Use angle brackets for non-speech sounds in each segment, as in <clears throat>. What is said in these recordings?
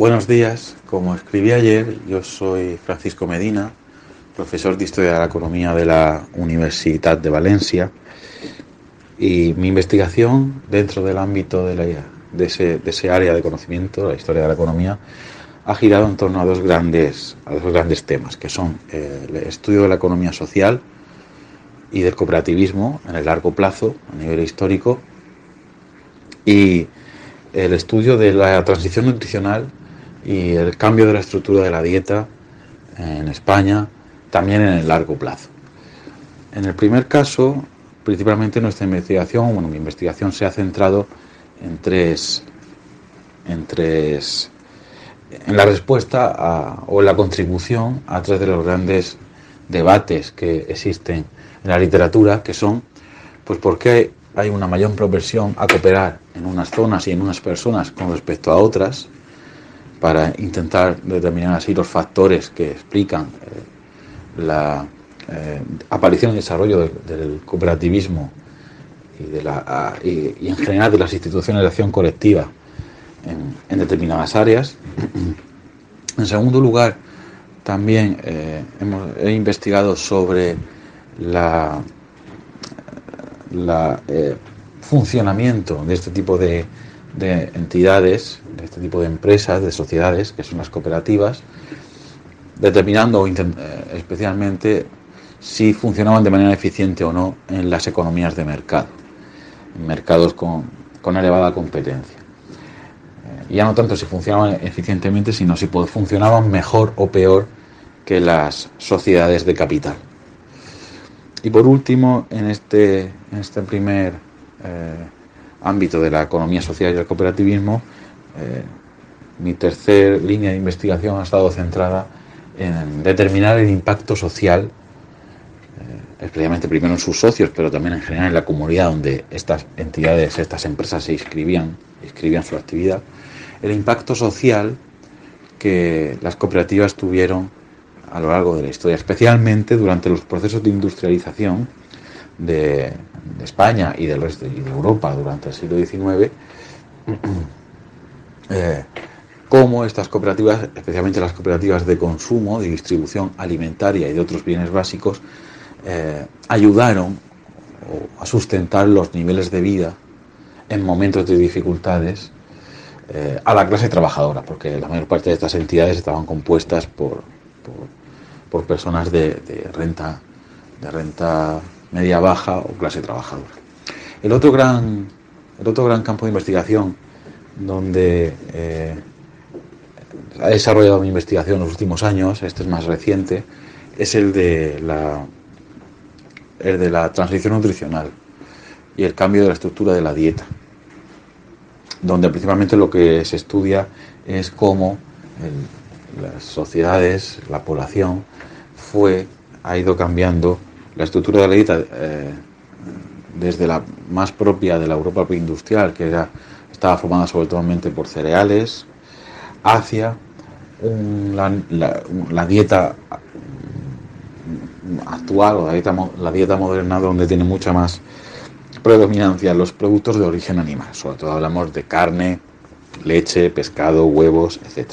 Buenos días, como escribí ayer, yo soy Francisco Medina, profesor de Historia de la Economía de la Universidad de Valencia. Y mi investigación dentro del ámbito de, ese, área de conocimiento, la historia de la economía, ha girado en torno a dos grandes, a dos grandes temas, que son el estudio de la economía social y del cooperativismo en el largo plazo, a nivel histórico, y el estudio de la transición nutricional y el cambio de la estructura de la dieta en España también en el largo plazo. En el primer caso, principalmente nuestra investigación, bueno, mi investigación se ha centrado en tres, en tres, en la respuesta o en la contribución a tres de los grandes debates que existen en la literatura, que son, pues, por qué hay una mayor propensión a cooperar en unas zonas y en unas personas con respecto a otras, para intentar determinar así los factores que explican eh, la eh, aparición y desarrollo del, cooperativismo y, en general de las instituciones de acción colectiva en, determinadas áreas. En segundo lugar, también eh, hemos, he investigado sobre la, la funcionamiento de este tipo de, de entidades, de este tipo de empresas, de sociedades, que son las cooperativas, determinando eh, especialmente si funcionaban de manera eficiente o no en las economías de mercado, en mercados con, elevada competencia. Eh, ya no tanto si funcionaban eficientemente, sino si funcionaban mejor o peor que las sociedades de capital. Y por último, en este, en este primer eh, ámbito de la economía social y el cooperativismo, eh, mi tercer línea de investigación ha estado centrada en determinar el impacto social, eh, especialmente primero en sus socios, pero también en general en la comunidad donde estas entidades, estas empresas se inscribían, inscribían su actividad, el impacto social que las cooperativas tuvieron a lo largo de la historia, especialmente durante los procesos de industrialización de, España y del resto de Europa durante el siglo XIX, <clears throat> eh, cómo estas cooperativas, especialmente las cooperativas de consumo, de distribución alimentaria y de otros bienes básicos, eh, ayudaron a sustentar los niveles de vida en momentos de dificultades eh, a la clase trabajadora, porque la mayor parte de estas entidades estaban compuestas por, por, personas de, renta de renta media baja o clase trabajadora. El otro gran, el otro gran campo de investigación donde eh, ha desarrollado mi investigación en los últimos años, este es más reciente, es el de la, el de la transición nutricional y el cambio de la estructura de la dieta, donde principalmente lo que se estudia es cómo las sociedades, la población, fue, ha ido cambiando la estructura de la dieta, eh, desde la más propia de la Europa preindustrial, que era, estaba formada sobre todo por cereales, hacia la, dieta actual o la dieta, la dieta moderna donde tiene mucha más predominancia los productos de origen animal. Sobre todo hablamos de carne, leche, pescado, huevos, etc.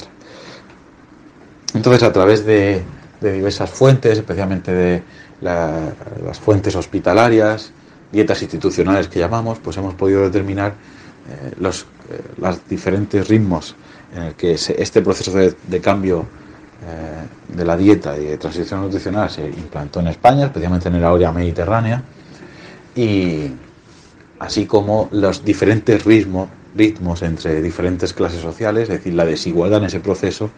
Entonces, a través de diversas fuentes, especialmente de las fuentes hospitalarias, dietas institucionales que llamamos, pues hemos podido determinar eh, los, eh, diferentes ritmos en el que este proceso de, cambio eh, de la dieta y de transición nutricional se implantó en España, especialmente en el área mediterránea, y así como los diferentes ritmos, ritmos entre diferentes clases sociales, es decir, la desigualdad en ese proceso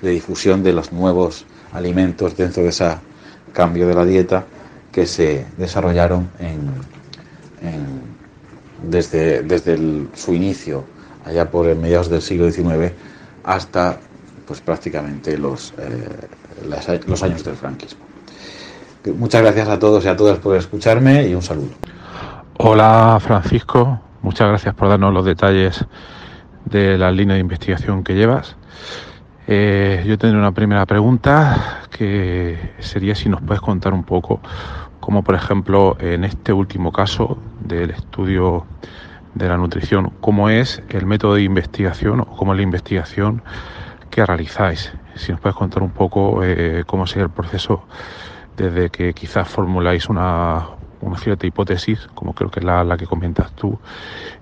de difusión de los nuevos alimentos dentro de ese cambio de la dieta que se desarrollaron desde, desde su inicio, allá por mediados del siglo XIX, hasta pues prácticamente los, eh, los años del franquismo. Muchas gracias a todos y a todas por escucharme y un saludo. Hola Francisco, muchas gracias por darnos los detalles de la línea de investigación que llevas. Eh, yo tendré una primera pregunta que sería si nos puedes contar un poco cómo, por ejemplo, en este último caso del estudio de la nutrición, cómo es el método de investigación o cómo es la investigación que realizáis. Si nos puedes contar un poco eh, cómo sería el proceso desde que quizás formuláis una, una cierta hipótesis, como creo que es la, que comentas tú,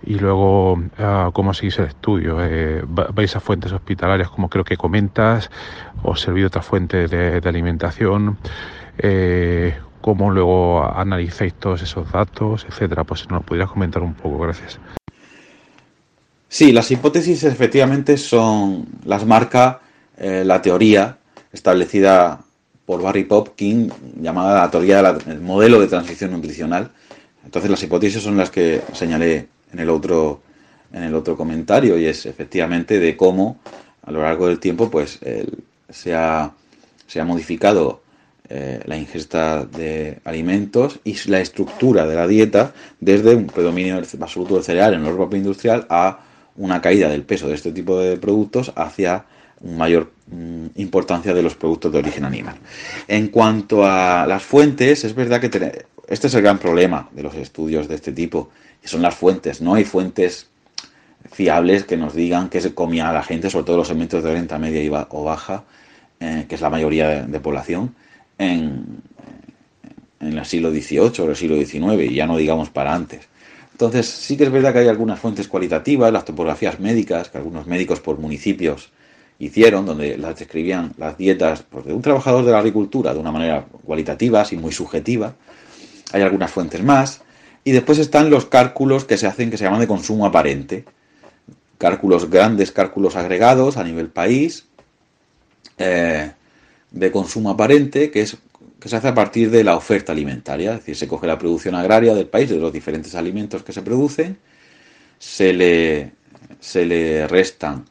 y luego ah, cómo seguís el estudio. Eh, ¿Vais a fuentes hospitalarias, como creo que comentas, o servir otra fuente de, alimentación? Eh, ¿Cómo luego analizáis todos esos datos, etcétera? Pues si nos pudieras comentar un poco, gracias. Sí, las hipótesis efectivamente son, las marca eh, la teoría establecida por Barry Popkin, llamada la teoría del modelo de transición nutricional. Entonces las hipótesis son las que señalé en el otro, en el otro comentario y es efectivamente de cómo a lo largo del tiempo pues se, ha, se, ha, modificado eh, la ingesta de alimentos y la estructura de la dieta desde un predominio absoluto del cereal en el orden industrial a una caída del peso de este tipo de productos hacia mayor mm, importancia de los productos de origen animal. En cuanto a las fuentes, es verdad que este es el gran problema de los estudios de este tipo, y son las fuentes. No hay fuentes fiables que nos digan que se comía a la gente, sobre todo los segmentos de renta media o baja, eh, que es la mayoría de, población, en, en, el siglo XVIII o el siglo XIX, y ya no digamos para antes. Entonces, sí que es verdad que hay algunas fuentes cualitativas, las topografías médicas, que algunos médicos por municipios hicieron, donde las describían las dietas pues, de un trabajador de la agricultura de una manera cualitativa, así muy subjetiva. Hay algunas fuentes más. Y después están los cálculos que se hacen que se llaman de consumo aparente. Cálculos grandes, cálculos agregados a nivel país, eh, de consumo aparente, que es que se hace a partir de la oferta alimentaria, es decir, se coge la producción agraria del país, de los diferentes alimentos que se producen, se le, se le restan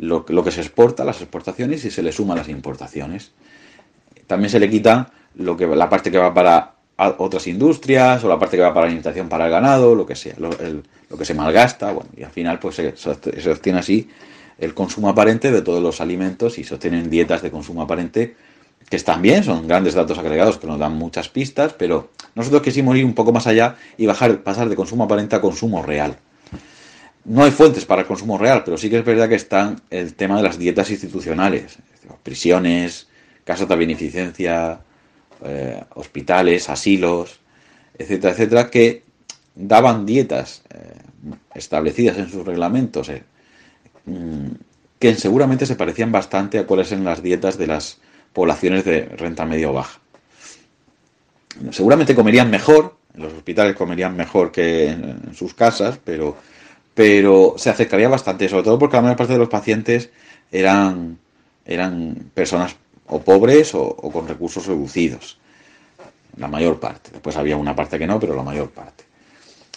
lo, que se exporta, las exportaciones, y se le suman las importaciones. También se le quita lo que, la parte que va para otras industrias o la parte que va para la alimentación para el ganado, lo que sea, lo, que se malgasta, bueno, y al final pues se, se obtiene así el consumo aparente de todos los alimentos y se obtienen dietas de consumo aparente que están bien, son grandes datos agregados que nos dan muchas pistas, pero nosotros quisimos ir un poco más allá y bajar, pasar de consumo aparente a consumo real. No hay fuentes para el consumo real, pero sí que es verdad que están el tema de las dietas institucionales, prisiones, casas de beneficencia, eh, hospitales, asilos, etcétera, etcétera, que daban dietas eh, establecidas en sus reglamentos eh, mm, que seguramente se parecían bastante a cuáles eran las dietas de las poblaciones de renta media o baja. Seguramente comerían mejor, en los hospitales comerían mejor que en, sus casas, pero, pero se acercaría bastante, sobre todo porque la mayor parte de los pacientes eran, eran personas o pobres o, con recursos reducidos. La mayor parte. Después había una parte que no, pero la mayor parte.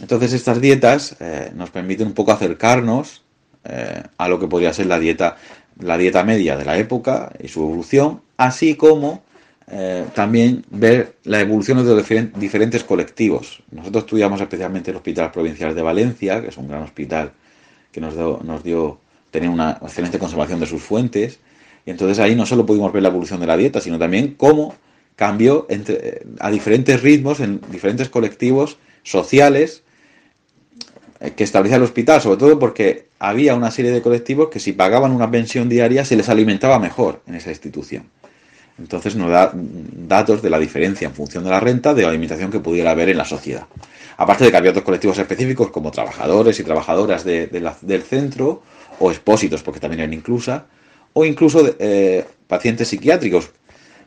Entonces estas dietas eh, nos permiten un poco acercarnos eh, a lo que podría ser la dieta, la dieta media de la época y su evolución así como eh, también ver la evolución de los diferentes colectivos. Nosotros estudiamos especialmente el Hospital Provincial de Valencia, que es un gran hospital que nos, nos dio una excelente conservación de sus fuentes, y entonces ahí no solo pudimos ver la evolución de la dieta, sino también cómo cambió entre, a diferentes ritmos en diferentes colectivos sociales eh, que establecía el hospital, sobre todo porque había una serie de colectivos que si pagaban una pensión diaria se les alimentaba mejor en esa institución. Entonces nos da datos de la diferencia en función de la renta de la alimentación que pudiera haber en la sociedad. Aparte de que había otros colectivos específicos como trabajadores y trabajadoras del centro o expósitos, porque también eran inclusa, o incluso eh, pacientes psiquiátricos,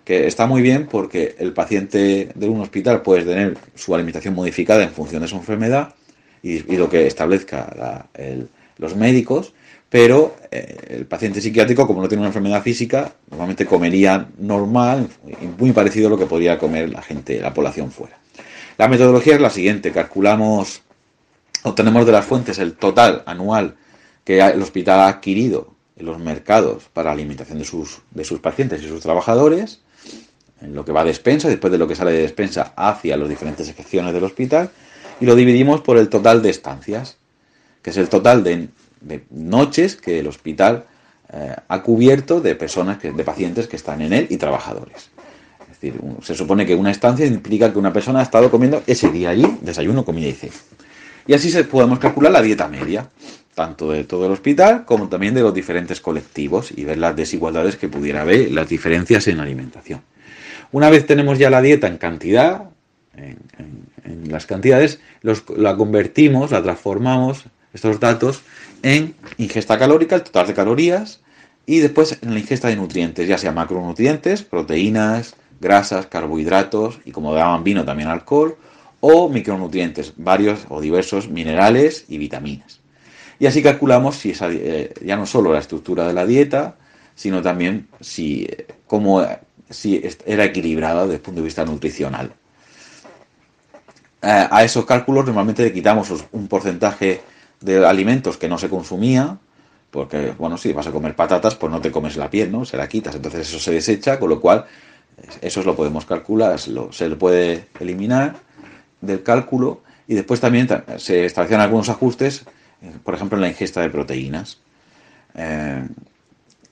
que está muy bien porque el paciente de un hospital puede tener su alimentación modificada en función de su enfermedad y, lo que establezca los médicos, pero eh, el paciente psiquiátrico, como no tiene una enfermedad física, normalmente comería normal, muy parecido a lo que podría comer la gente, la población fuera. La metodología es la siguiente, calculamos, obtenemos de las fuentes el total anual que el hospital ha adquirido en los mercados para la alimentación de sus, de sus pacientes y sus trabajadores, en lo que va a despensa, después de lo que sale de despensa hacia las diferentes secciones del hospital, y lo dividimos por el total de estancias, que es el total de, noches que el hospital eh, ha cubierto de personas, que, de pacientes que están en él y trabajadores. Es decir, se supone que una estancia implica que una persona ha estado comiendo ese día allí, desayuno, comida y cena. Y así se podemos calcular la dieta media, tanto de todo el hospital como también de los diferentes colectivos y ver las desigualdades que pudiera haber, las diferencias en alimentación. Una vez tenemos ya la dieta en cantidad, en, las cantidades, la convertimos, la transformamos, estos datos, en ingesta calórica, el total de calorías, y después en la ingesta de nutrientes, ya sea macronutrientes, proteínas, grasas, carbohidratos y como daban vino también alcohol, o micronutrientes, varios o diversos minerales y vitaminas. Y así calculamos si esa, eh, ya no solo la estructura de la dieta, sino también si, eh, cómo si era equilibrada desde el punto de vista nutricional. Eh, a esos cálculos normalmente le quitamos un porcentaje de alimentos que no se consumía, porque, bueno, si vas a comer patatas, pues no te comes la piel, ¿no? Se la quitas, entonces eso se desecha, con lo cual eso lo podemos calcular, se le puede eliminar del cálculo y después también se establecen algunos ajustes, eh, por ejemplo, en la ingesta de proteínas. Eh,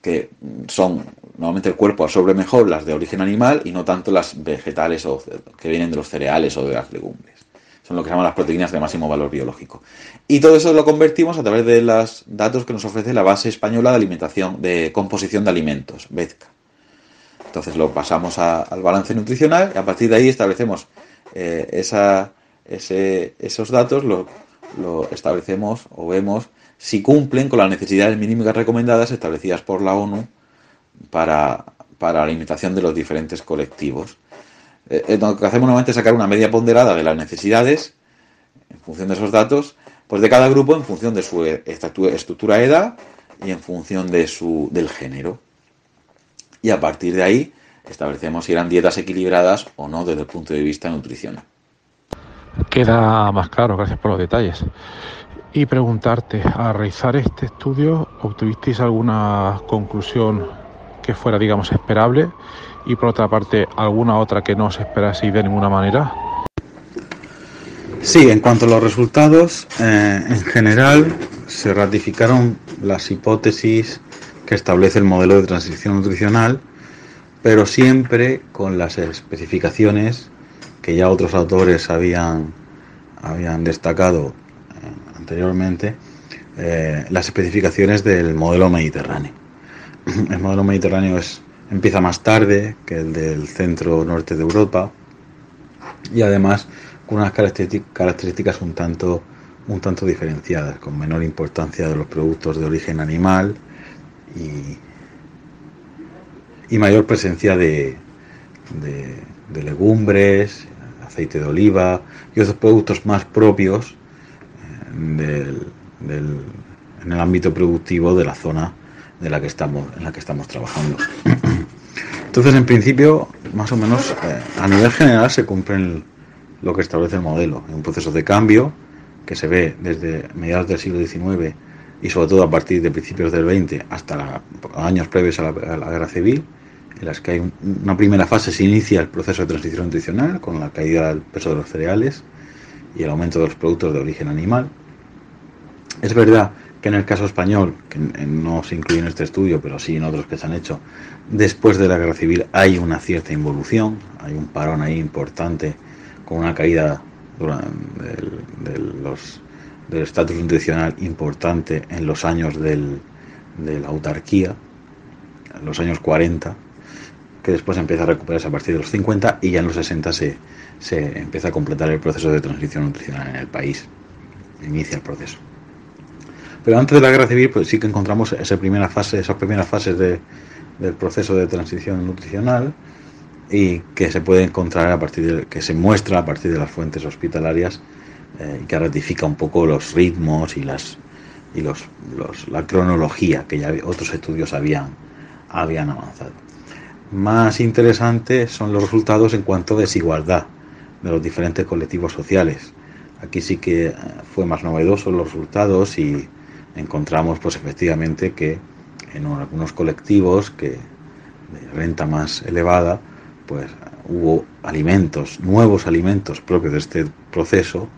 que son, normalmente el cuerpo absorbe mejor las de origen animal y no tanto las vegetales o que vienen de los cereales o de las legumbres. Son lo que se llaman las proteínas de máximo valor biológico. Y todo eso lo convertimos a través de los datos que nos ofrece la base española de alimentación, de composición de alimentos, BEZCA. Entonces lo pasamos al balance nutricional y a partir de ahí establecemos eh, esa, esos datos, lo, lo establecemos o vemos si cumplen con las necesidades mínimas recomendadas establecidas por la ONU para, la alimentación de los diferentes colectivos. Eh, lo que hacemos nuevamente es sacar una media ponderada de las necesidades en función de esos datos, pues de cada grupo en función de su estructura edad y en función de su, del género. Y a partir de ahí establecemos si eran dietas equilibradas o no desde el punto de vista nutricional. Queda más claro, gracias por los detalles y preguntarte, al realizar este estudio, ¿obtuvisteis alguna conclusión que fuera, digamos, esperable? Y por otra parte, ¿alguna otra que no os esperaseis de ninguna manera? Sí, en cuanto a los resultados, eh, en general se ratificaron las hipótesis que establece el modelo de transición nutricional, pero siempre con las especificaciones que ya otros autores habían, habían destacado anteriormente, eh, las especificaciones del modelo mediterráneo. <clears throat> El modelo mediterráneo es, empieza más tarde que el del centro norte de Europa y además con unas características un tanto, un tanto diferenciadas, con menor importancia de los productos de origen animal y, y mayor presencia de, legumbres, aceite de oliva y otros productos más propios del, en el ámbito productivo de la zona de la que estamos, en la que estamos trabajando. Entonces, en principio, más o menos, eh, a nivel general se cumple lo que establece el modelo, un proceso de cambio que se ve desde mediados del siglo XIX y sobre todo a partir de principios del XX hasta años previos la, a la, guerra civil, en las que hay una primera fase se inicia el proceso de transición nutricional con la caída del peso de los cereales y el aumento de los productos de origen animal. Es verdad que en el caso español, que no se incluye en este estudio, pero sí en otros que se han hecho, después de la guerra civil hay una cierta involución, hay un parón ahí importante con una caída del estatus nutricional importante en los años de la autarquía, en los años 40, que después empieza a recuperarse a partir de los 50 y ya en los 60 se, se empieza a completar el proceso de transición nutricional en el país, inicia el proceso. Pero antes de la guerra civil, pues sí que encontramos esa primera fase, esas primeras fases de, del proceso de transición nutricional y que se puede encontrar a partir de, que se muestra a partir de las fuentes hospitalarias eh, y que ratifica un poco los ritmos y las y los, la cronología que ya otros estudios habían, habían avanzado. Más interesantes son los resultados en cuanto a desigualdad de los diferentes colectivos sociales. Aquí sí que eh, fue más novedoso los resultados y encontramos pues efectivamente que en algunos colectivos que de renta más elevada pues hubo alimentos, nuevos alimentos propios de este proceso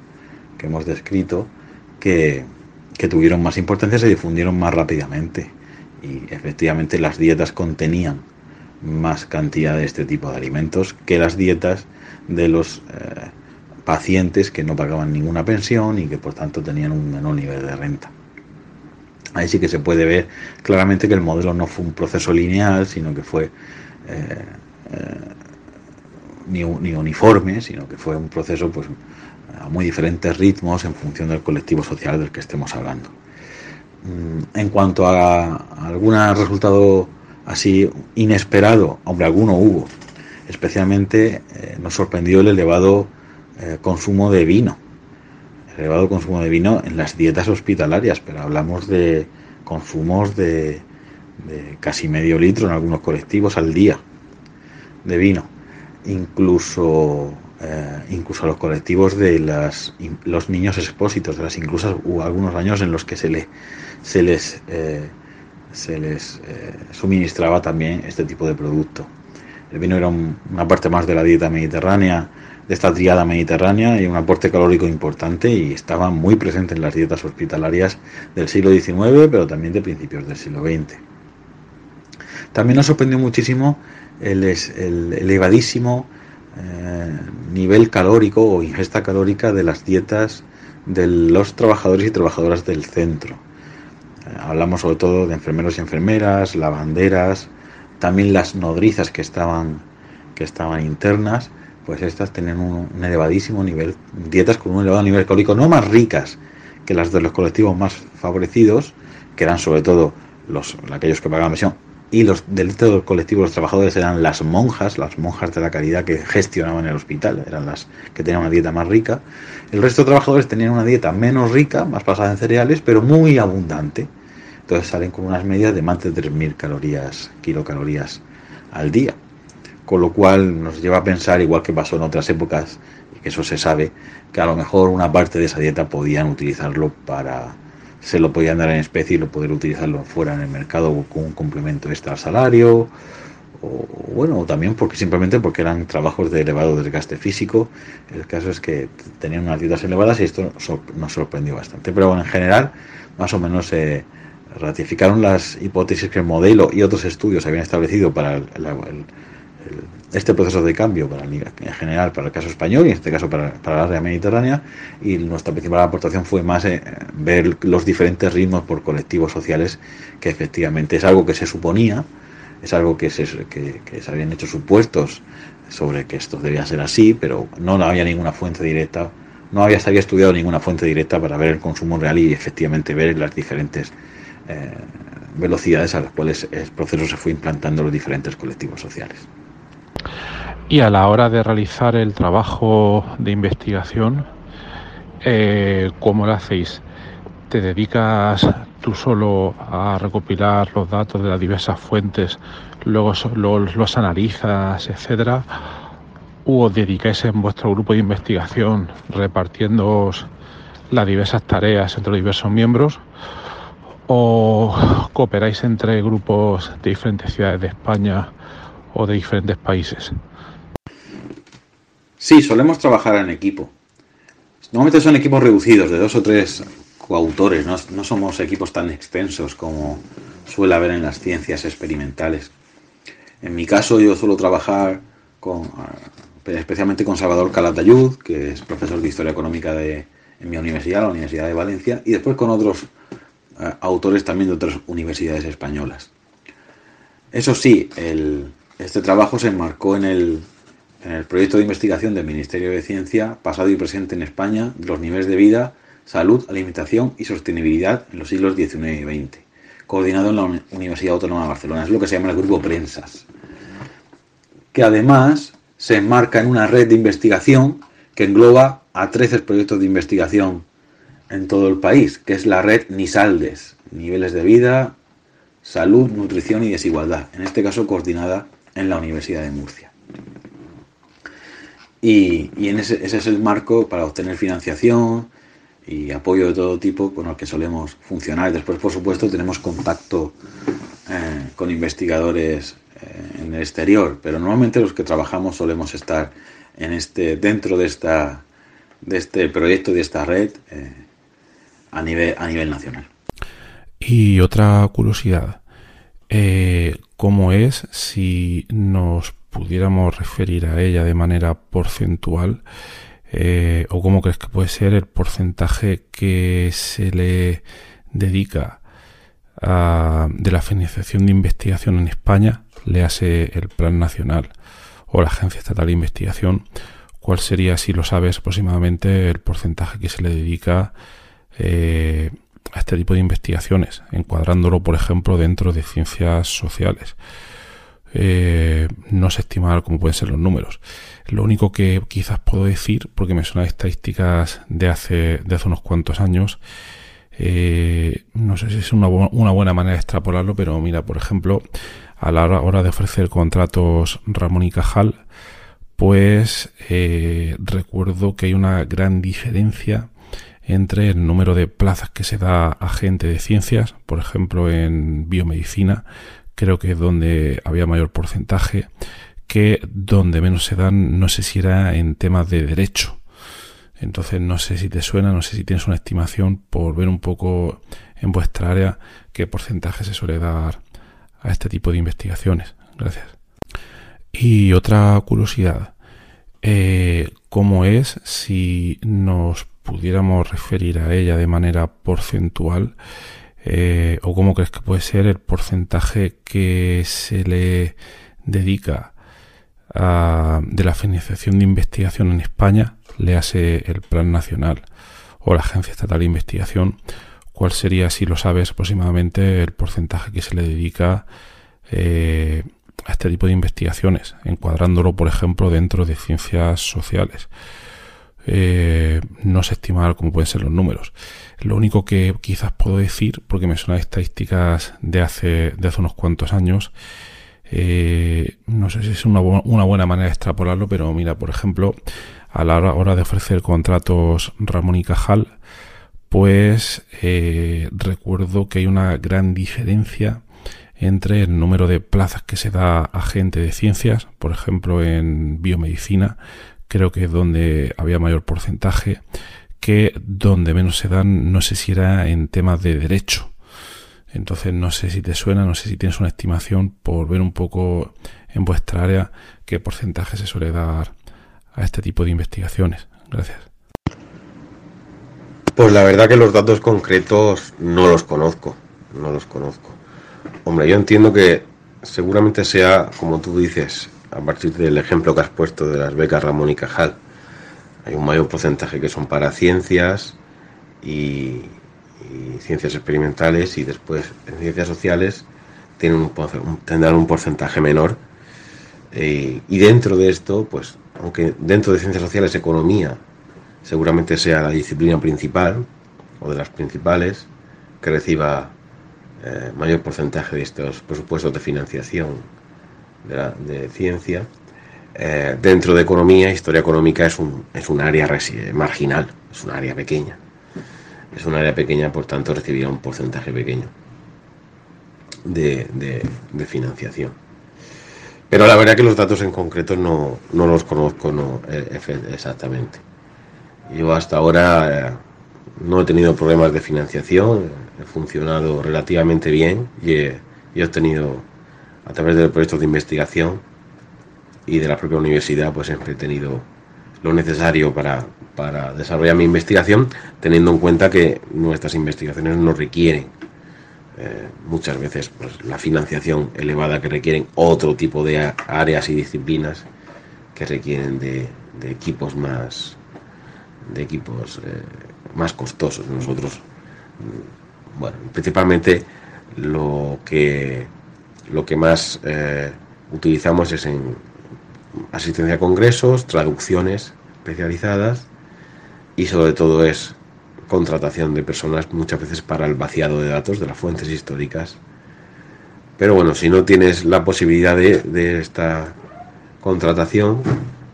que hemos descrito que, que tuvieron más importancia se difundieron más rápidamente y efectivamente las dietas contenían más cantidad de este tipo de alimentos que las dietas de los eh, pacientes que no pagaban ninguna pensión y que por tanto tenían un menor nivel de renta. Ahí sí que se puede ver claramente que el modelo no fue un proceso lineal, sino que fue eh, eh, ni, ni, uniforme, sino que fue un proceso pues, a muy diferentes ritmos en función del colectivo social del que estemos hablando. Mm, en cuanto a, algún resultado así inesperado, hombre, alguno hubo. Especialmente eh, nos sorprendió el elevado consumo de vino. El elevado consumo de vino en las dietas hospitalarias, pero hablamos de consumos de, de casi medio litro en algunos colectivos al día de vino. Incluso eh, incluso a los colectivos de las, los niños expósitos, de las inclusas, hubo algunos años en los que se, le, se les, eh, se les eh, suministraba también este tipo de producto. El vino era una parte más de la dieta mediterránea, de esta triada mediterránea y un aporte calórico importante y estaba muy presente en las dietas hospitalarias del siglo XIX, pero también de principios del siglo XX. También nos sorprendió muchísimo el, el elevadísimo eh, nivel calórico o ingesta calórica de las dietas de los trabajadores y trabajadoras del centro. Eh, hablamos sobre todo de enfermeros y enfermeras, lavanderas, también las nodrizas que estaban, que estaban internas, pues estas tenían un, elevadísimo nivel, dietas con un elevado nivel calórico, no más ricas que las de los colectivos más favorecidos, que eran sobre todo los, aquellos que pagaban pensión y los delitos del colectivo los trabajadores eran las monjas, las monjas de la caridad que gestionaban el hospital, eran las que tenían una dieta más rica. El resto de trabajadores tenían una dieta menos rica, más basada en cereales, pero muy abundante. Entonces salen con unas medias de más de 3.000 calorías, kilocalorías al día. Con lo cual nos lleva a pensar, igual que pasó en otras épocas, y que eso se sabe, que a lo mejor una parte de esa dieta podían utilizarlo para se lo podían dar en especie y lo poder utilizarlo fuera en el mercado con un complemento extra al salario o bueno, también porque simplemente porque eran trabajos de elevado desgaste físico. El caso es que tenían unas dietas elevadas y esto nos sorprendió bastante. Pero bueno, en general, más o menos se ratificaron las hipótesis que el modelo y otros estudios habían establecido para el, este proceso de cambio en general para el caso español y en este caso para, para el área mediterránea y nuestra principal aportación fue más eh, ver los diferentes ritmos por colectivos sociales que efectivamente es algo que se suponía es algo que se, que, se habían hecho supuestos sobre que esto debía ser así pero no había ninguna fuente directa no había, se había estudiado ninguna fuente directa para ver el consumo real y efectivamente ver las diferentes eh, velocidades a las cuales el proceso se fue implantando en los diferentes colectivos sociales. Y a la hora de realizar el trabajo de investigación, eh, ¿cómo lo hacéis? ¿Te dedicas tú solo a recopilar los datos de las diversas fuentes, luego los, analizas, etcétera? ¿O os dedicáis en vuestro grupo de investigación repartiendo las diversas tareas entre los diversos miembros? ¿O cooperáis entre grupos de diferentes ciudades de España o de diferentes países? Sí, solemos trabajar en equipo. Normalmente son equipos reducidos, de dos o tres coautores, no, somos equipos tan extensos como suele haber en las ciencias experimentales. En mi caso yo suelo trabajar con, eh, especialmente con Salvador Calatayud, que es profesor de Historia Económica de, en mi universidad, la Universidad de Valencia, y después con otros eh, autores también de otras universidades españolas. Eso sí, este trabajo se enmarcó en el, en el proyecto de investigación del Ministerio de Ciencia, pasado y presente en España, los niveles de vida salud, alimentación y sostenibilidad en los siglos XIX y XX, coordinado en la Universidad Autónoma de Barcelona. Es lo que se llama el Grupo Prensas, que además se enmarca en una red de investigación que engloba a 13 proyectos de investigación en todo el país, que es la red NISALDES, Niveles de Vida, Salud, Nutrición y Desigualdad, en este caso coordinada en la Universidad de Murcia. Y, en ese, es el marco para obtener financiación y apoyo de todo tipo con el que solemos funcionar. Después, por supuesto, tenemos contacto eh, con investigadores eh, en el exterior, pero normalmente los que trabajamos solemos estar en este, dentro de, esta, de este proyecto, de esta red, eh, a, nivel, a nivel nacional. Y otra curiosidad, eh, ¿cómo es si nos pudiéramos referir a ella de manera porcentual? Eh, ¿O cómo crees que puede ser el porcentaje que se le dedica a, de la financiación de investigación en España, le hace el Plan Nacional o la Agencia Estatal de Investigación? ¿Cuál sería, si lo sabes, aproximadamente el porcentaje que se le dedica eh, a este tipo de investigaciones, encuadrándolo, por ejemplo, dentro de ciencias sociales. Eh, no sé estimar cómo pueden ser los números. Lo único que quizás puedo decir, porque me suenan estadísticas de hace, de hace unos cuantos años, eh, no sé si es una, una, buena manera de extrapolarlo, pero mira, por ejemplo, a la hora de ofrecer contratos Ramón y Cajal, pues eh, recuerdo que hay una gran diferencia entre el número de plazas que se da a gente de ciencias, por ejemplo en biomedicina, creo que es donde había mayor porcentaje, que donde menos se dan, no sé si era en temas de derecho. Entonces no sé si te suena, no sé si tienes una estimación por ver un poco en vuestra área qué porcentaje se suele dar a este tipo de investigaciones. Gracias. Y otra curiosidad, eh, ¿cómo es si nos pudiéramos referir a ella de manera porcentual, eh, o cómo crees que puede ser el porcentaje que se le dedica a, de la financiación de investigación en España, le hace el Plan Nacional o la Agencia Estatal de Investigación, cuál sería, si lo sabes aproximadamente, el porcentaje que se le dedica eh, a este tipo de investigaciones, encuadrándolo, por ejemplo, dentro de ciencias sociales. Eh, no sé estimar cómo pueden ser los números. Lo único que quizás puedo decir, porque me suenan estadísticas de hace, de hace unos cuantos años, eh, no sé si es una, una, buena manera de extrapolarlo, pero mira, por ejemplo, a la hora de ofrecer contratos Ramón y Cajal, pues eh, recuerdo que hay una gran diferencia entre el número de plazas que se da a gente de ciencias, por ejemplo en biomedicina, creo que es donde había mayor porcentaje, que donde menos se dan, no sé si era en temas de derecho. Entonces no sé si te suena, no sé si tienes una estimación por ver un poco en vuestra área qué porcentaje se suele dar a este tipo de investigaciones. Gracias. Pues la verdad que los datos concretos no los conozco, no los conozco. Hombre, yo entiendo que seguramente sea, como tú dices, a partir del ejemplo que has puesto de las becas Ramón y Cajal. Hay un mayor porcentaje que son para ciencias y, ciencias experimentales y después en ciencias sociales tienen un, tendrán un porcentaje menor. Eh, y dentro de esto, pues, aunque dentro de ciencias sociales economía seguramente sea la disciplina principal o de las principales que reciba eh, mayor porcentaje de estos presupuestos de financiación de, ciencia. Eh, dentro de economía, historia económica es un, es un área marginal, es un área pequeña. Es un área pequeña, por tanto, recibirá un porcentaje pequeño de, de, financiación. Pero la verdad que los datos en concreto no, no los conozco no, eh, exactamente. Yo hasta ahora eh, no he tenido problemas de financiación, he funcionado relativamente bien y he, y he obtenido a través de proyectos de investigación y de la propia universidad, pues siempre he tenido lo necesario para, para desarrollar mi investigación, teniendo en cuenta que nuestras investigaciones no requieren eh, muchas veces pues, la financiación elevada que requieren otro tipo de áreas y disciplinas que requieren de, equipos más de equipos eh, más costosos. Nosotros, mm, bueno, principalmente lo que, lo que más eh, utilizamos es en asistencia a congresos, traducciones especializadas y sobre todo es contratación de personas muchas veces para el vaciado de datos de las fuentes históricas. Pero bueno, si no tienes la posibilidad de, esta contratación,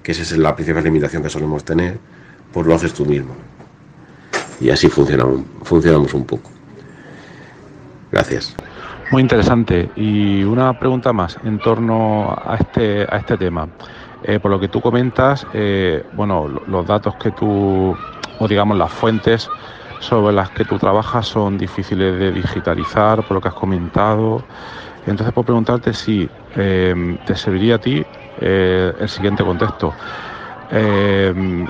que esa es la principal limitación que solemos tener, pues lo haces tú mismo. Y así funcionamos un poco. Gracias. Muy interesante. Y una pregunta más en torno a este, a este tema. Eh, por lo que tú comentas, eh, bueno, los datos que tú, o digamos las fuentes sobre las que tú trabajas son difíciles de digitalizar, por lo que has comentado. Entonces, por preguntarte si eh, te serviría a ti el siguiente contexto.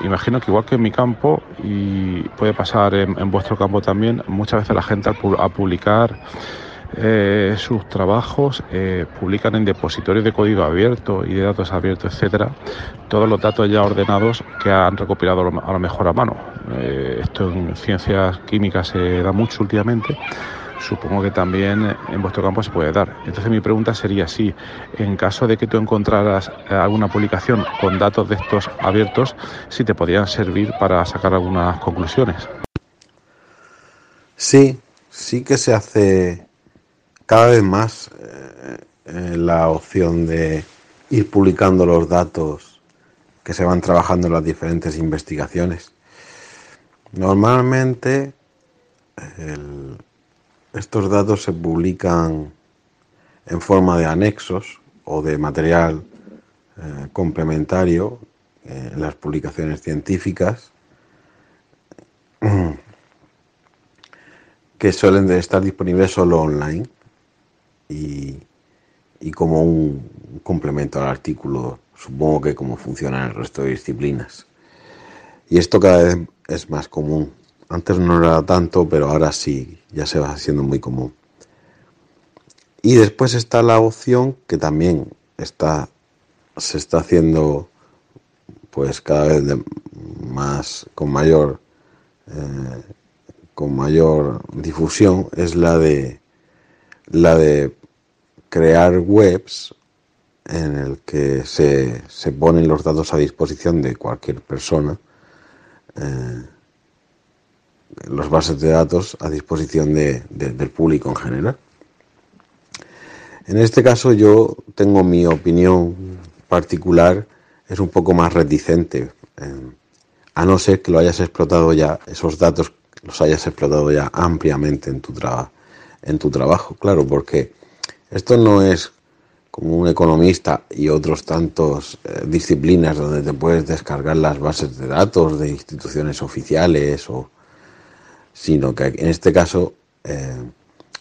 imagino que igual que en mi campo, y puede pasar en, vuestro campo también, muchas veces la gente al publicar eh, sus trabajos eh, publican en depositorios de código abierto y de datos abiertos, etcétera, todos los datos ya ordenados que han recopilado a lo mejor a mano. Eh, esto en ciencias químicas se da mucho últimamente. Supongo que también en vuestro campo se puede dar. Entonces mi pregunta sería si, en caso de que tú encontraras alguna publicación con datos de estos abiertos, si te podrían servir para sacar algunas conclusiones. Sí, sí que se hace cada vez más eh, eh, la opción de ir publicando los datos que se van trabajando en las diferentes investigaciones. Normalmente estos datos se publican en forma de anexos o de material eh, complementario en las publicaciones científicas <clears throat> que suelen estar disponibles solo online y, como un complemento al artículo, supongo que como funciona el resto de disciplinas. Y esto cada vez es más común. Antes no era tanto, pero ahora sí, ya se va haciendo muy común. Y después está la opción que también está, se está haciendo pues cada vez más con mayor eh, con mayor difusión es la de la de crear webs en el que se, ponen los datos a disposición de cualquier persona, eh, los bases de datos a disposición del público en general. En este caso yo tengo mi opinión particular, es un poco más reticente, eh, a no ser que lo hayas explotado ya, esos datos los hayas explotado ya ampliamente en tu, en tu trabajo, claro, porque esto no es como un economista y otros tantos eh, disciplinas donde te puedes descargar las bases de datos de instituciones oficiales o sino que en este caso eh,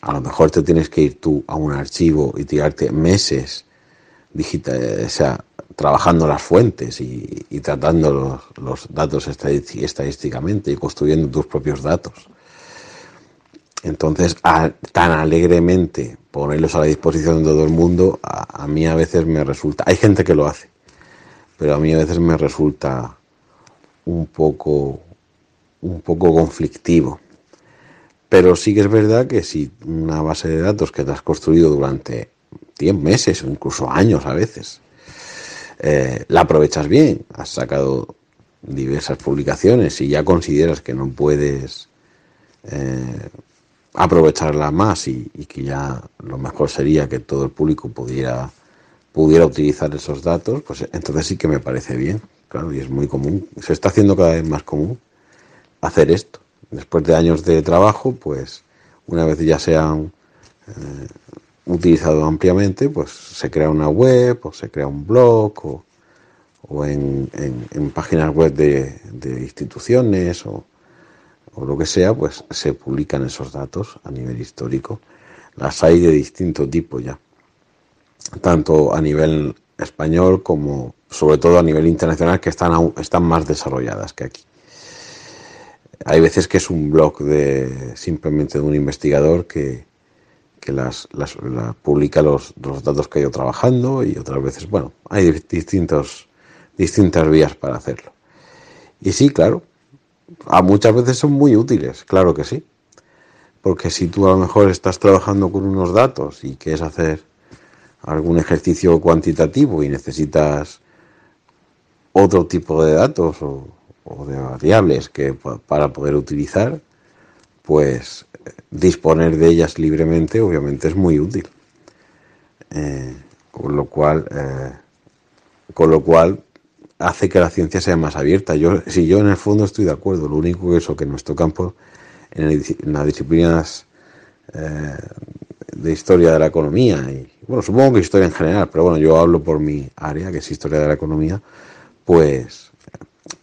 a lo mejor te tienes que ir tú a un archivo y tirarte meses digital, o sea, trabajando las fuentes y, tratando los datos estadísticamente y construyendo tus propios datos. Entonces, tan alegremente ponerlos a la disposición de todo el mundo, a, mí a veces me resulta, hay gente que lo hace, pero a mí a veces me resulta un poco, un poco conflictivo. Pero sí que es verdad que si una base de datos que te has construido durante 10 meses o incluso años a veces, eh, la aprovechas bien, has sacado diversas publicaciones y ya consideras que no puedes eh, aprovecharla más y, que ya lo mejor sería que todo el público pudiera, pudiera utilizar esos datos, pues entonces sí que me parece bien, claro, y es muy común, se está haciendo cada vez más común hacer esto. Después de años de trabajo, pues una vez ya se han eh, utilizado ampliamente, pues se crea una web o se crea un blog o, o en, en, páginas web de, de instituciones o, o lo que sea, pues se publican esos datos a nivel histórico. Las hay de distinto tipo ya, tanto a nivel español como sobre todo a nivel internacional que están, están más desarrolladas que aquí. Hay veces que es un blog de simplemente de un investigador que, que las, las publica los, los, datos que ha ido trabajando y otras veces, bueno, hay distintos, distintas vías para hacerlo. Y sí, claro, a muchas veces son muy útiles, claro que sí. Porque si tú a lo mejor estás trabajando con unos datos y quieres hacer algún ejercicio cuantitativo y necesitas otro tipo de datos o, de variables que para poder utilizar, pues disponer de ellas libremente obviamente es muy útil. Eh, con lo cual, eh, con lo cual hace que la ciencia sea más abierta. Yo, si yo en el fondo estoy de acuerdo, lo único que eso que en nuestro campo, en, las disciplinas eh, de historia de la economía y bueno, supongo que historia en general, pero bueno, yo hablo por mi área, que es historia de la economía, pues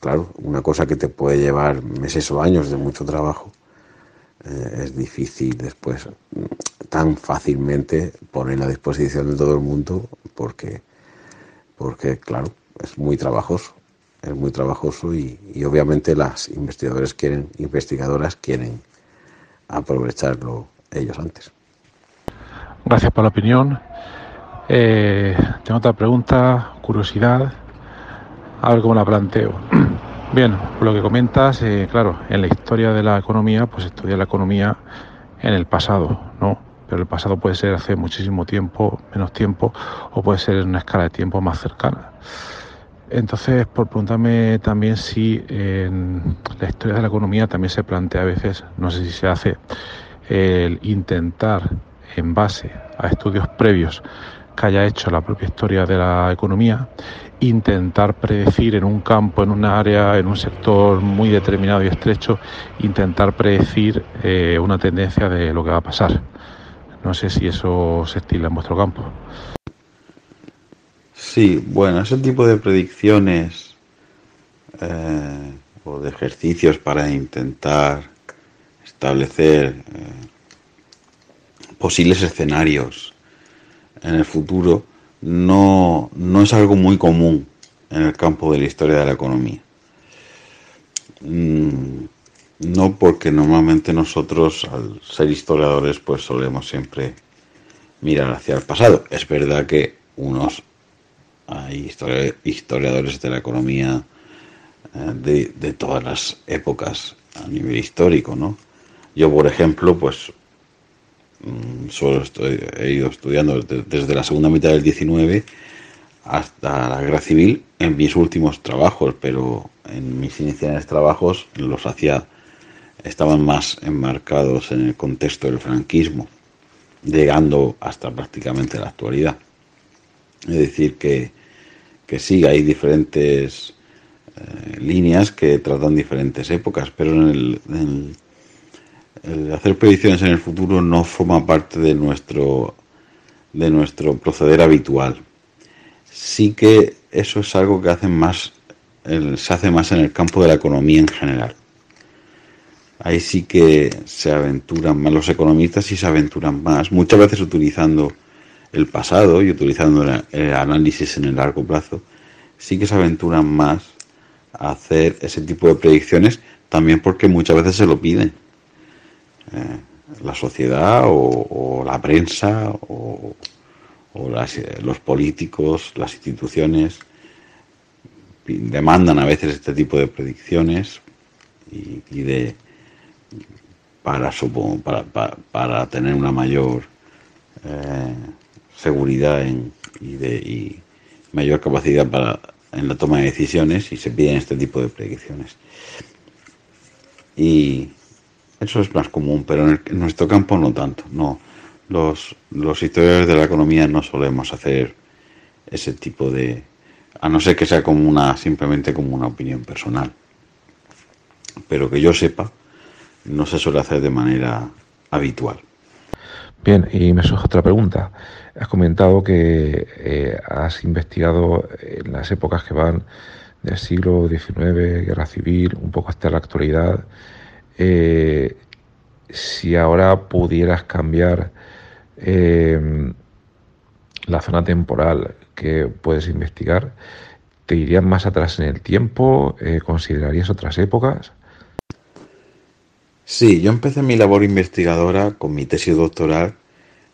claro, una cosa que te puede llevar meses o años de mucho trabajo, eh, es difícil después tan fácilmente poner a disposición de todo el mundo porque, porque claro, es muy trabajoso, es muy trabajoso y, obviamente las investigadores quieren, investigadoras quieren aprovecharlo ellos antes. Gracias por la opinión. Eh, tengo otra pregunta, curiosidad, a ver cómo la planteo. <clears throat> Bien, lo que comentas, eh, claro, en la historia de la economía, pues estudia la economía en el pasado, ¿no? Pero el pasado puede ser hace muchísimo tiempo, menos tiempo, o puede ser en una escala de tiempo más cercana. Entonces, por preguntarme también si en la historia de la economía también se plantea a veces, no sé si se hace, el intentar, en base a estudios previos que haya hecho la propia historia de la economía, intentar predecir en un campo, en un área, en un sector muy determinado y estrecho, intentar predecir eh, una tendencia de lo que va a pasar. No sé si eso se estila en vuestro campo. Sí, bueno, ese tipo de predicciones eh, o de ejercicios para intentar establecer eh, posibles escenarios en el futuro no, no es algo muy común en el campo de la historia de la economía. Mm, no porque normalmente nosotros, al ser historiadores, pues solemos siempre mirar hacia el pasado. Es verdad que unos hay historiadores de la economía eh, de, todas las épocas a nivel histórico, ¿no? Yo, por ejemplo, pues Mm, solo he ido estudiando desde la segunda mitad del 19 hasta la guerra civil en mis últimos trabajos, pero en mis iniciales trabajos los hacía, estaban más enmarcados en el contexto del franquismo, llegando hasta prácticamente la actualidad. Es decir, que, que sí, hay diferentes eh, líneas que tratan diferentes épocas, pero en el, hacer predicciones en el futuro no forma parte de nuestro, de nuestro proceder habitual. Sí que eso es algo que hacen más, se hace más en el campo de la economía en general. Ahí sí que se aventuran más los economistas y se aventuran más, muchas veces utilizando el pasado y utilizando el análisis en el largo plazo, sí que se aventuran más a hacer ese tipo de predicciones, también porque muchas veces se lo piden. Eh, la sociedad o, la prensa o, los políticos, las instituciones demandan a veces este tipo de predicciones y, de para, para, para, tener una mayor eh, seguridad y, de, y mayor capacidad para, en la toma de decisiones y se piden este tipo de predicciones. Y, eso es más común, pero en, nuestro campo no tanto. No, los, los historiadores de la economía no solemos hacer ese tipo de, a no ser que sea como una simplemente como una opinión personal. Pero que yo sepa, no se suele hacer de manera habitual. Bien, y me surge otra pregunta. Has comentado que eh, has investigado en las épocas que van del siglo XIX, guerra civil, un poco hasta la actualidad. Eh, si ahora pudieras cambiar eh, la zona temporal que puedes investigar, ¿te irías más atrás en el tiempo? Eh, ¿Considerarías otras épocas? Sí, yo empecé mi labor investigadora con mi tesis doctoral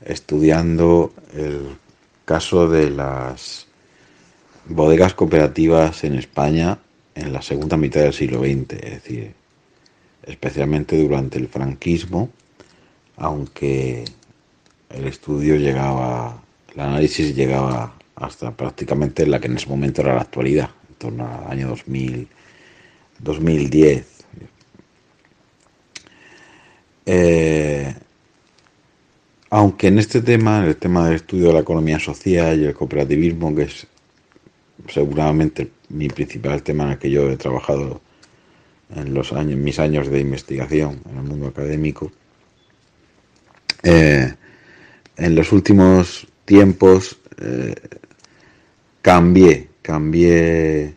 estudiando el caso de las bodegas cooperativas en España en la segunda mitad del siglo XX, es decir, especialmente durante el franquismo, aunque el estudio llegaba, el análisis llegaba hasta prácticamente la que en ese momento era la actualidad, en torno al año 2000, 2010. Eh, aunque en este tema, en el tema del estudio de la economía social y el cooperativismo, que es seguramente mi principal tema en el que yo he trabajado en los años, mis años de investigación en el mundo académico, eh, en los últimos tiempos eh, cambié, cambié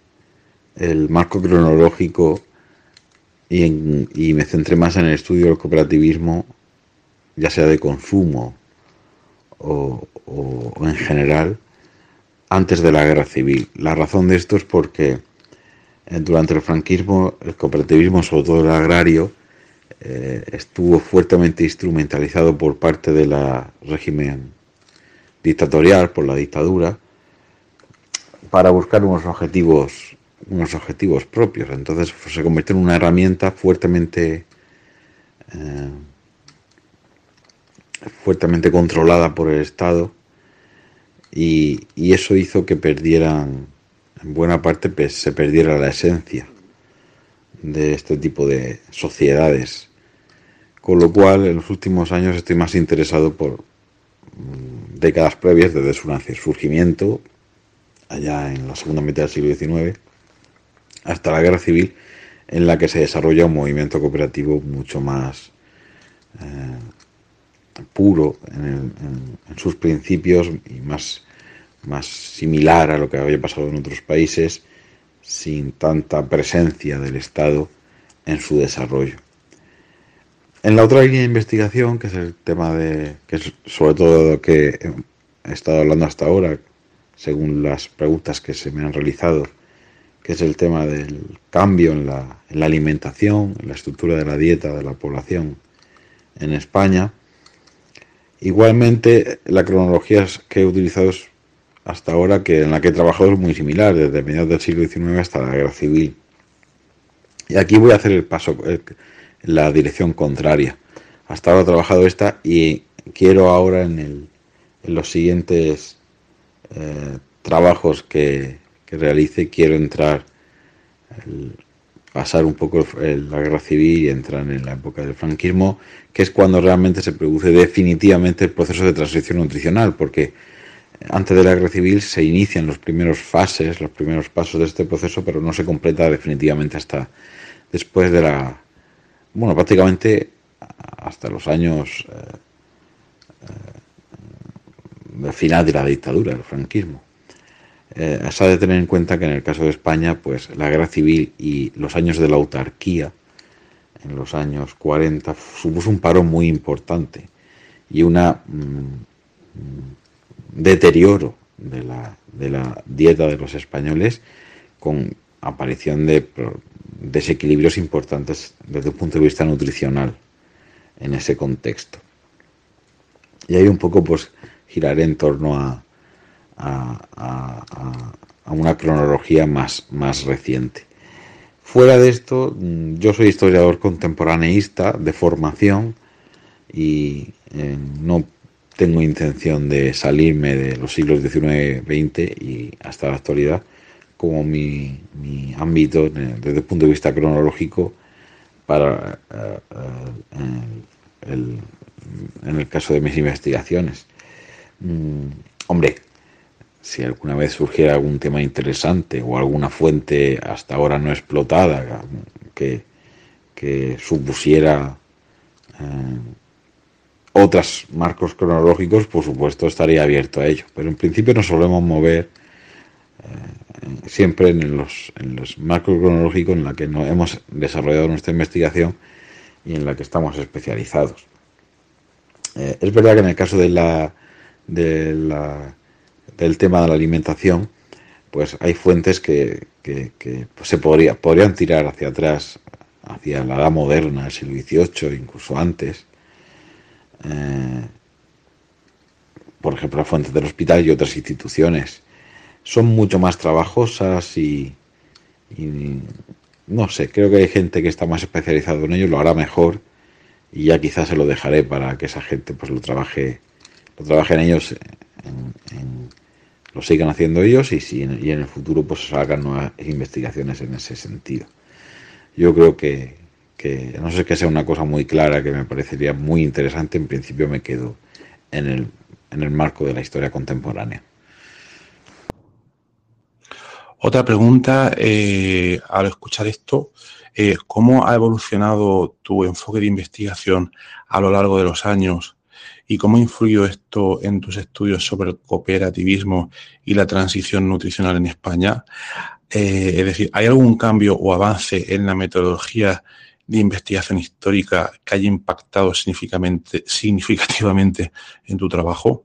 el marco cronológico y, me centré más en el estudio del cooperativismo, ya sea de consumo o, en general, antes de la guerra civil. La razón de esto es porque eh, durante el franquismo el cooperativismo, sobre todo el agrario, eh, estuvo fuertemente instrumentalizado por parte del régimen dictatorial, por la dictadura, para buscar unos objetivos unos objetivos propios. Entonces se convirtió en una herramienta fuertemente eh, fuertemente controlada por el Estado y, eso hizo que perdieran, en buena parte pues, se perdiera la esencia de este tipo de sociedades. Con lo cual, en los últimos años estoy más interesado por mm, décadas previas, desde su surgimiento, allá en la segunda mitad del siglo XIX, hasta la guerra civil, en la que se desarrolla un movimiento cooperativo mucho más eh, puro en, sus principios y más, más similar a lo que había pasado en otros países, sin tanta presencia del Estado en su desarrollo. En la otra línea de investigación, que es el tema de, que es sobre todo lo que he estado hablando hasta ahora, según las preguntas que se me han realizado, que es el tema del cambio en la, alimentación, en la estructura de la dieta de la población en España. Igualmente, la cronología que he utilizado hasta ahora, que en la que he trabajado es muy similar, desde mediados del siglo XIX hasta la guerra civil. Y aquí voy a hacer el paso en la dirección contraria. Hasta ahora he trabajado esta y quiero ahora en, los siguientes eh, trabajos que realice, quiero entrar, pasar un poco la guerra civil y entrar en la época del franquismo, que es cuando realmente se produce definitivamente el proceso de transición nutricional, porque antes de la guerra civil se inician los primeros fases, los primeros pasos de este proceso, pero no se completa definitivamente hasta después de la, bueno, prácticamente hasta los años eh, eh, final de la dictadura, del franquismo. Eh, se ha de tener en cuenta que en el caso de España, pues la guerra civil y los años de la autarquía, en los años 40, supuso un paro muy importante y un mm, deterioro de la, de la dieta de los españoles con aparición de desequilibrios importantes desde el punto de vista nutricional en ese contexto. Y ahí un poco pues giraré en torno a, a, una cronología más, más reciente. Fuera de esto, mm, yo soy historiador contemporaneista de formación y eh, no tengo intención de salirme de los siglos XIX, XX y hasta la actualidad como mi, ámbito eh, desde el punto de vista cronológico para eh, en el caso de mis investigaciones. Mm, hombre, si alguna vez surgiera algún tema interesante o alguna fuente hasta ahora no explotada que, supusiera eh, otros marcos cronológicos, por supuesto estaría abierto a ello. Pero en principio nos solemos mover eh, siempre en los, en los marcos cronológicos en la que no, hemos desarrollado nuestra investigación y en la que estamos especializados. Eh, es verdad que en el caso de la, de la del tema de la alimentación, pues hay fuentes que, pues, se podría, podrían tirar hacia atrás, hacia la edad moderna, el siglo XVIII, incluso antes. Eh, por ejemplo, las fuentes del hospital y otras instituciones. Son mucho más trabajosas y, no sé, creo que hay gente que está más especializada en ello, lo hará mejor y ya quizás se lo dejaré para que esa gente pues lo trabaje, lo trabaje en ellos, lo sigan haciendo ellos y, si, y en el futuro pues hagan nuevas investigaciones en ese sentido. Yo creo que, que no sé que sea una cosa muy clara que me parecería muy interesante, en principio me quedo en el, en el marco de la historia contemporánea. Otra pregunta, eh, al escuchar esto, eh, ¿cómo ha evolucionado tu enfoque de investigación a lo largo de los años y cómo influyó esto en tus estudios sobre el cooperativismo y la transición nutricional en España? Eh, es decir, ¿hay algún cambio o avance en la metodología de investigación histórica que haya impactado significativamente en tu trabajo?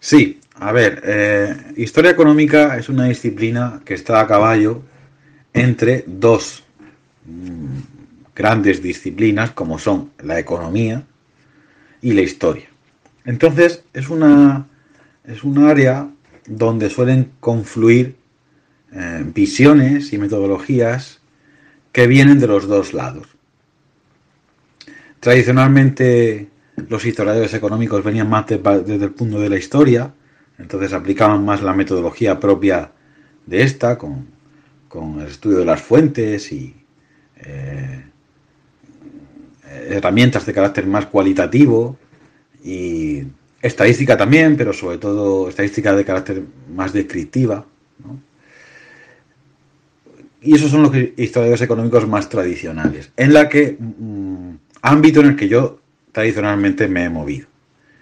Sí, a ver, eh, historia económica es una disciplina que está a caballo entre dos mm, grandes disciplinas como son la economía y la historia. Entonces es una, es un área donde suelen confluir eh, visiones y metodologías que vienen de los dos lados. Tradicionalmente los historiadores económicos venían más desde el punto de la historia, entonces aplicaban más la metodología propia de esta, con, el estudio de las fuentes y eh, herramientas de carácter más cualitativo y estadística también, pero sobre todo estadística de carácter más descriptiva. Y esos son los historiadores económicos más tradicionales, en la que mm, ámbito en el que yo tradicionalmente me he movido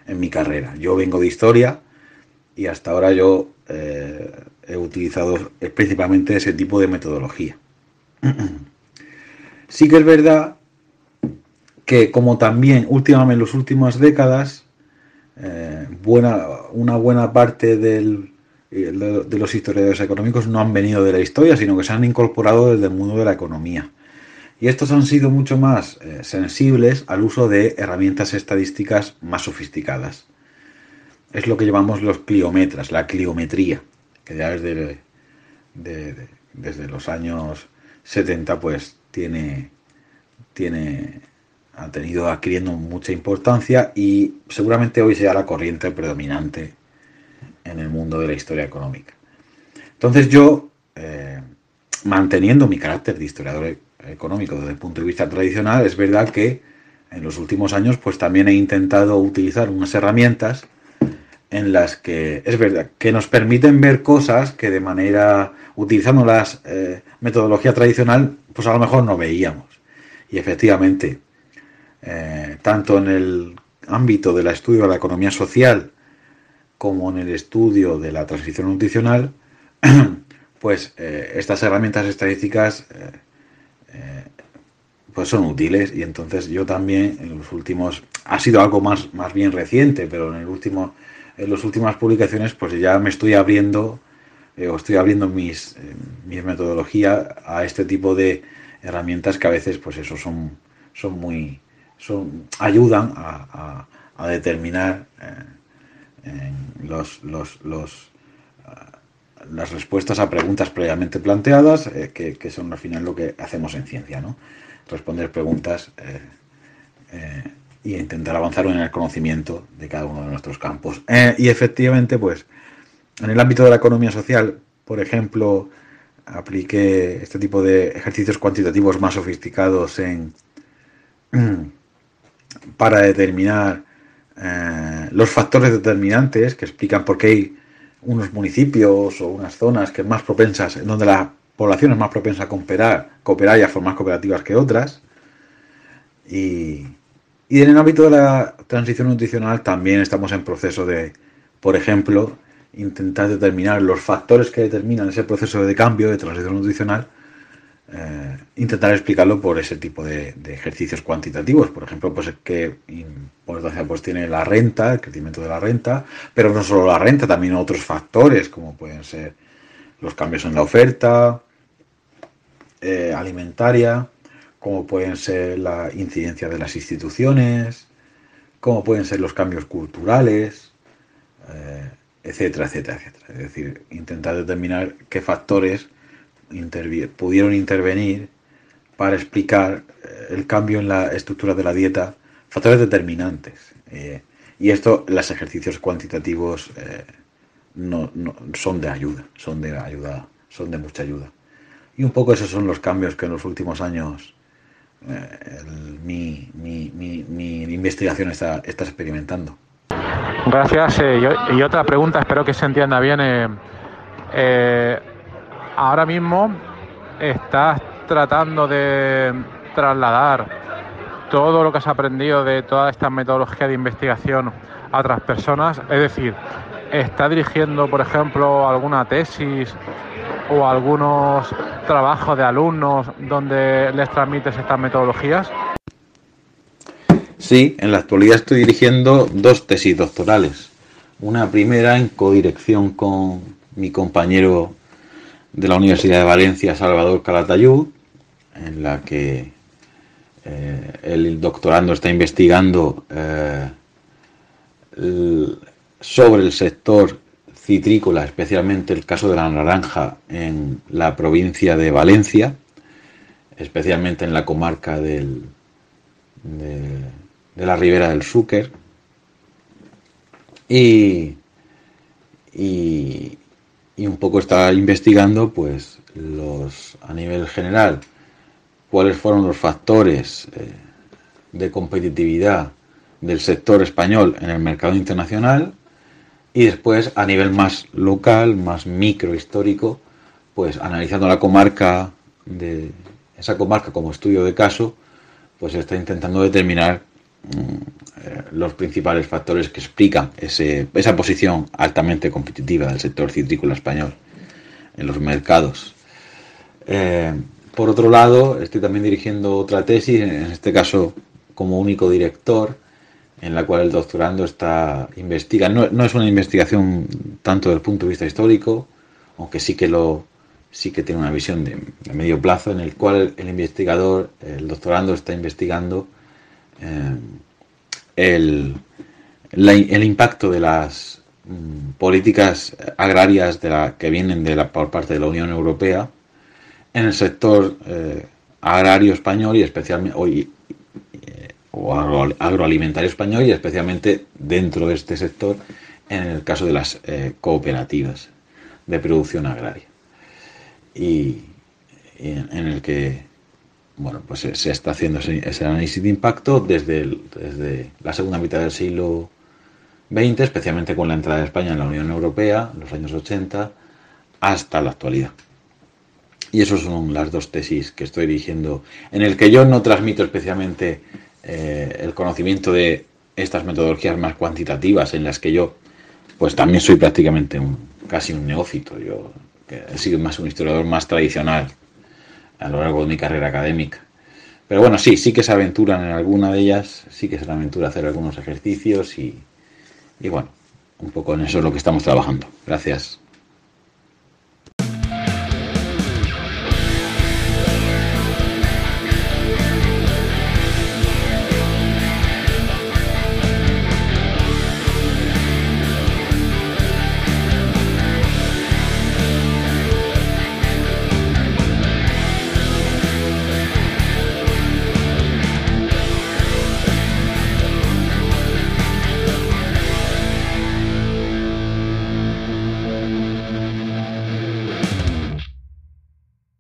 en mi carrera. Yo vengo de historia y hasta ahora yo eh, he utilizado principalmente ese tipo de metodología. <clears throat> Sí que es verdad que como también últimamente en las últimas décadas, eh, buena, una buena parte del, de los historiadores económicos no han venido de la historia, sino que se han incorporado desde el mundo de la economía. Y estos han sido mucho más eh, sensibles al uso de herramientas estadísticas más sofisticadas. Es lo que llamamos los cliometras, la cliometría, que ya desde, desde los años 70 pues tiene, tiene, ha tenido adquiriendo mucha importancia y seguramente hoy sea la corriente predominante en el mundo de la historia económica. Entonces yo, eh, manteniendo mi carácter de historiador económico desde el punto de vista tradicional, es verdad que en los últimos años pues también he intentado utilizar unas herramientas en las que es verdad que nos permiten ver cosas que de manera utilizando la eh, metodología tradicional pues a lo mejor no veíamos y efectivamente eh, tanto en el ámbito del estudio de la economía social como en el estudio de la transición nutricional <clears throat> pues eh, estas herramientas estadísticas pues son útiles y entonces yo también en los últimos ha sido algo más más bien reciente pero en el último en las últimas publicaciones pues ya me estoy abriendo eh, o estoy abriendo mis eh, mi metodología a este tipo de herramientas que a veces pues eso son son muy ayudan a, determinar eh, los las respuestas a preguntas previamente planteadas, que, que, son al final lo que hacemos en ciencia, ¿no? responder preguntas eh, eh, y intentar avanzar en el conocimiento de cada uno de nuestros campos. Eh, y efectivamente, pues, en el ámbito de la economía social, por ejemplo, apliqué este tipo de ejercicios cuantitativos más sofisticados en <clears throat> para determinar los factores determinantes que explican por qué hay unos municipios o unas zonas que más propensas, en donde la poblaciones más propensas a cooperar y a formar cooperativas que otras. Y, en el ámbito de la transición nutricional también estamos en proceso de, por ejemplo, intentar determinar los factores que determinan ese proceso de cambio de transición nutricional, eh, intentar explicarlo por ese tipo de, ejercicios cuantitativos. Por ejemplo, pues qué importancia pues tiene la renta, el crecimiento de la renta, pero no solo la renta, también otros factores como pueden ser los cambios en la oferta, eh, alimentaria, como pueden ser la incidencia de las instituciones, como pueden ser los cambios culturales, eh, etcétera, etcétera, etcétera. Es decir, intentar determinar qué factores pudieron intervenir para explicar eh, el cambio en la estructura de la dieta, factores determinantes. Eh, y esto, los ejercicios cuantitativos eh, no, son de ayuda, son de ayuda, son de mucha ayuda. Y un poco esos son los cambios que en los últimos años mi, investigación está, está experimentando. Gracias. y, otra pregunta, espero que se entienda bien. Ahora mismo estás tratando de trasladar todo lo que has aprendido de toda esta metodología de investigación a otras personas? Es decir, ¿está dirigiendo, por ejemplo, alguna tesis o algunos trabajos de alumnos donde les transmites estas metodologías? Sí, en la actualidad estoy dirigiendo dos tesis doctorales. Una primera en codirección con mi compañero de la Universidad de Valencia, Salvador Calatayud, en la que eh, el doctorando está investigando eh, sobre el sector citrícola, especialmente el caso de la naranja en la provincia de Valencia, especialmente en la comarca del, de, la ribera del Súquer. Y, y, y, un poco está investigando pues los a nivel general cuáles fueron los factores eh, de competitividad del sector español en el mercado internacional y después a nivel más local, más microhistórico, pues analizando la comarca de esa comarca como estudio de caso, pues está intentando determinar los principales factores que explican esa posición altamente competitiva del sector citrícola español en los mercados. Eh, por otro lado, estoy también dirigiendo otra tesis, en este caso como único director, en la cual el doctorando está investiga. No, es una investigación tanto desde el punto de vista histórico, aunque sí que lo sí que tiene una visión de, medio plazo, en el cual el, investigador, el doctorando está investigando eh, el, el, impacto de las mm, políticas agrarias que vienen de la, por parte de la Unión Europea en el sector eh, agrario español y especialmente hoy o agroalimentario español y especialmente dentro de este sector en el caso de las eh, cooperativas de producción agraria. Y, en, el que bueno pues se, está haciendo ese, análisis de impacto desde, desde la segunda mitad del siglo XX especialmente con la entrada de España en la Unión Europea en los años 80 hasta la actualidad y esas son las dos tesis que estoy dirigiendo, en el que yo no transmito especialmente eh, el conocimiento de estas metodologías más cuantitativas, en las que yo, pues también soy prácticamente un, casi un neófito. Yo he sido más un historiador más tradicional a lo largo de mi carrera académica. Pero bueno, sí, sí que se aventuran en alguna de ellas, sí que se aventura hacer algunos ejercicios y, y bueno, un poco en eso es lo que estamos trabajando. Gracias.